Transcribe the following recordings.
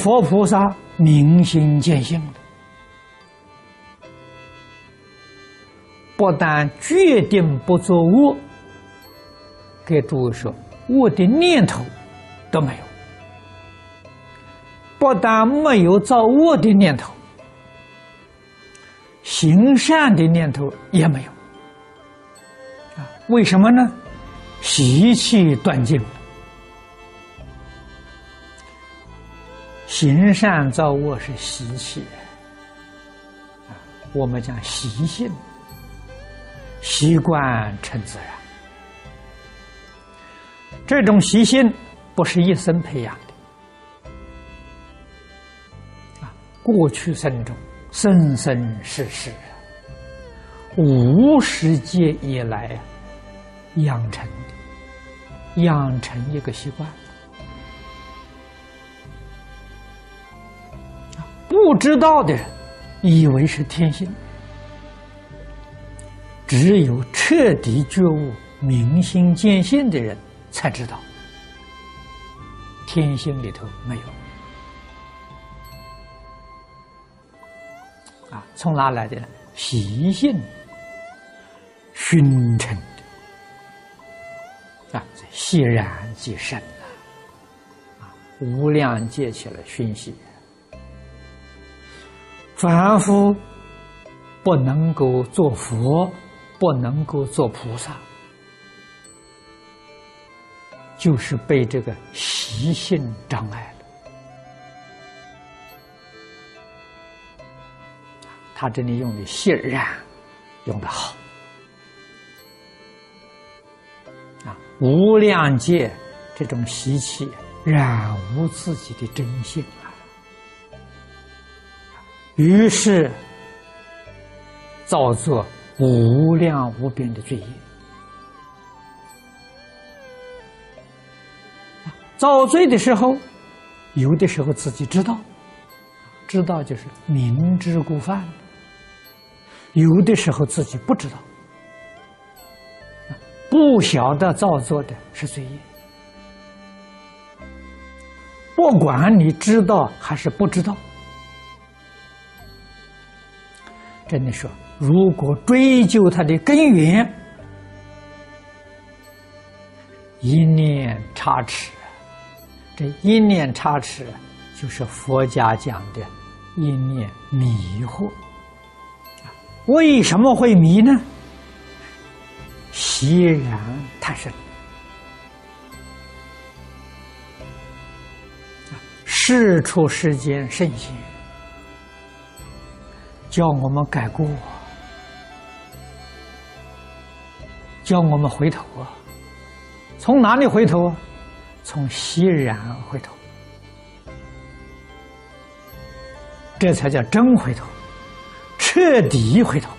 佛菩萨明心见性了，不但决定不做恶，给诸位说，恶的念头都没有；不但没有造恶的念头，行善的念头也没有。啊，为什么呢？习气断尽了。行善造恶是习气，啊，我们讲习性，习惯成自然。这种习性不是一生培养的，啊，过去生中生生世世，无始劫以来养成的，养成一个习惯。不知道的人，以为是天性。只有彻底觉悟、明心见性的人，才知道天性里头没有。啊，从哪来的呢？习性熏成的。啊，习然即生啊！无量劫起来熏习。凡夫不能够做佛，不能够做菩萨，就是被这个习性障碍了。他这里用的“信然”用的好啊，无量界这种习气染污自己的真性啊。于是造作无量无边的罪业。造罪的时候，有的时候自己知道，知道就是明知故犯；有的时候自己不知道，不晓得造作的是罪业。不管你知道还是不知道。真的说，如果追究它的根源，一念差池，这一念差池就是佛家讲的一念迷惑。为什么会迷呢？习然太深，事出世间圣贤。叫我们改过，叫我们回头啊！从哪里回头？从熙然回头，这才叫真回头，彻底回头。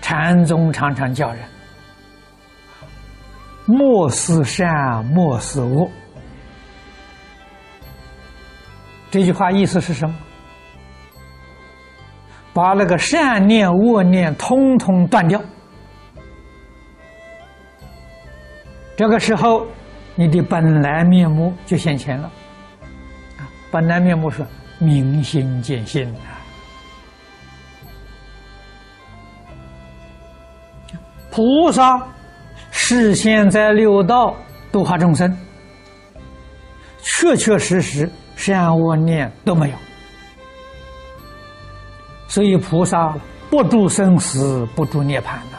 禅宗常常叫人莫思善，莫思恶。这句话意思是什么？把那个善念、恶念通通断掉。这个时候，你的本来面目就现前了。啊，本来面目是明心见性啊。菩萨是现在六道度化众生，确确实实。善恶念都没有，所以菩萨不住生死，不住涅槃呐。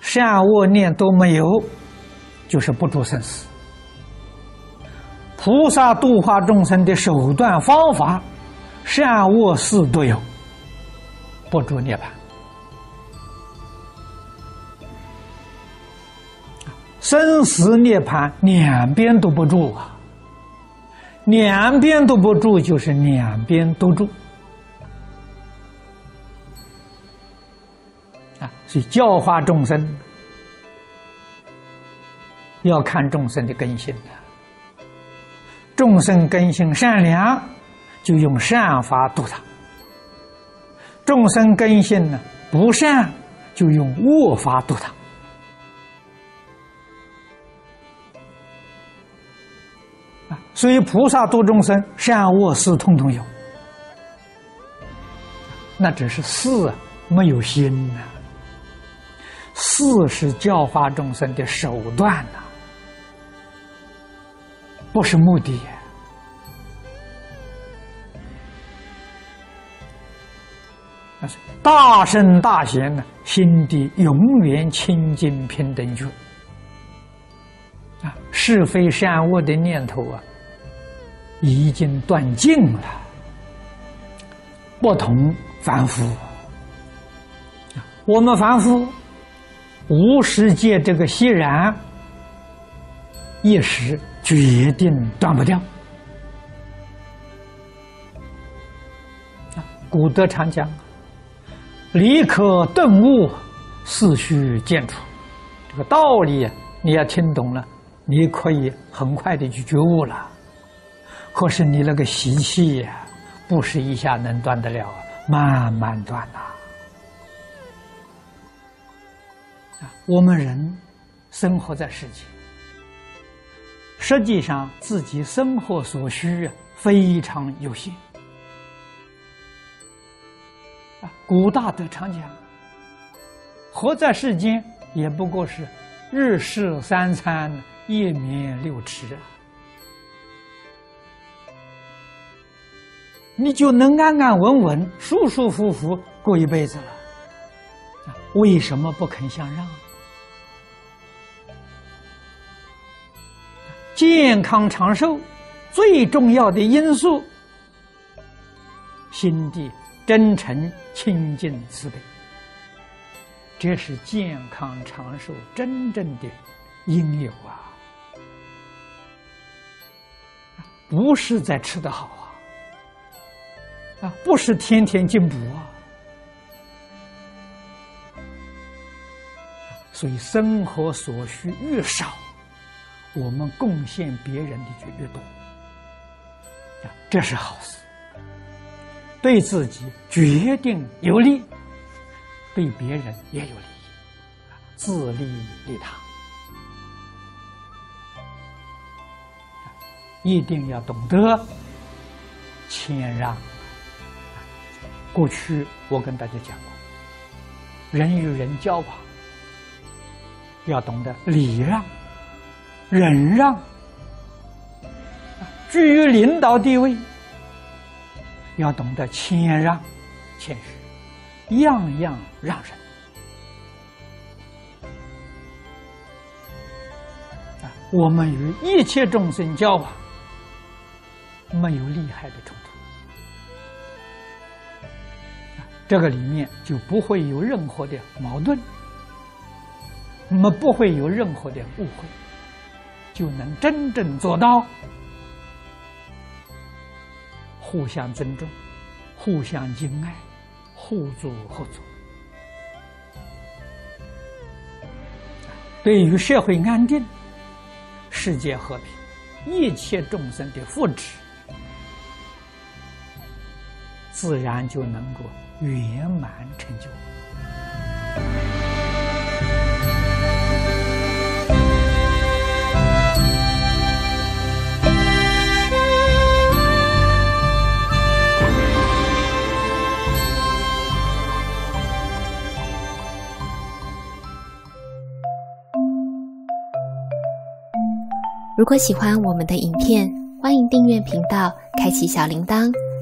善恶念都没有，就是不住生死。菩萨度化众生的手段方法，善恶事都有，不住涅槃。生死涅槃两边都不住啊，两边都不住就是两边都住。啊，所以教化众生要看众生的根性的，众生根性善良，就用善法度他；众生根性呢不善，就用恶法度他。所以菩萨度众生，善恶事通通有，那只是事没有心呐。事是教化众生的手段呐，不是目的。大圣大贤呢，心地永远清净平等觉。啊，是非善恶的念头啊，已经断尽了，不同凡夫。我们凡夫。无世界这个息然，一时决定断不掉。啊，古德常讲：“理可顿悟，事须见处。”这个道理你要听懂了，你可以很快的去觉悟了。可是你那个习气呀，不是一下能断得了，慢慢断呐。我们人生活在世间，实际上自己生活所需啊非常有限。啊，古大德常讲，活在世间也不过是日食三餐，夜眠六尺啊，你就能安安稳稳、舒舒服服过一辈子了。为什么不肯相让？健康长寿最重要的因素，心地真诚、清净、慈悲，这是健康长寿真正的因由啊！不是在吃得好啊，啊，不是天天进补啊。所以生活所需越少，我们贡献别人的就越多，这是好事，对自己决定有利，对别人也有利，自利利他，一定要懂得谦让。过去我跟大家讲过，人与人交往。要懂得礼让、忍让，居于领导地位，要懂得谦让、谦虚，样样让人。啊，我们与一切众生交往，没有利害的冲突，这个里面就不会有任何的矛盾。那么不会有任何的误会，就能真正做到互相尊重、互相敬爱、互助合作。对于社会安定、世界和平、一切众生的福祉，自然就能够圆满成就。如果喜欢我们的影片，欢迎订阅频道，开启小铃铛，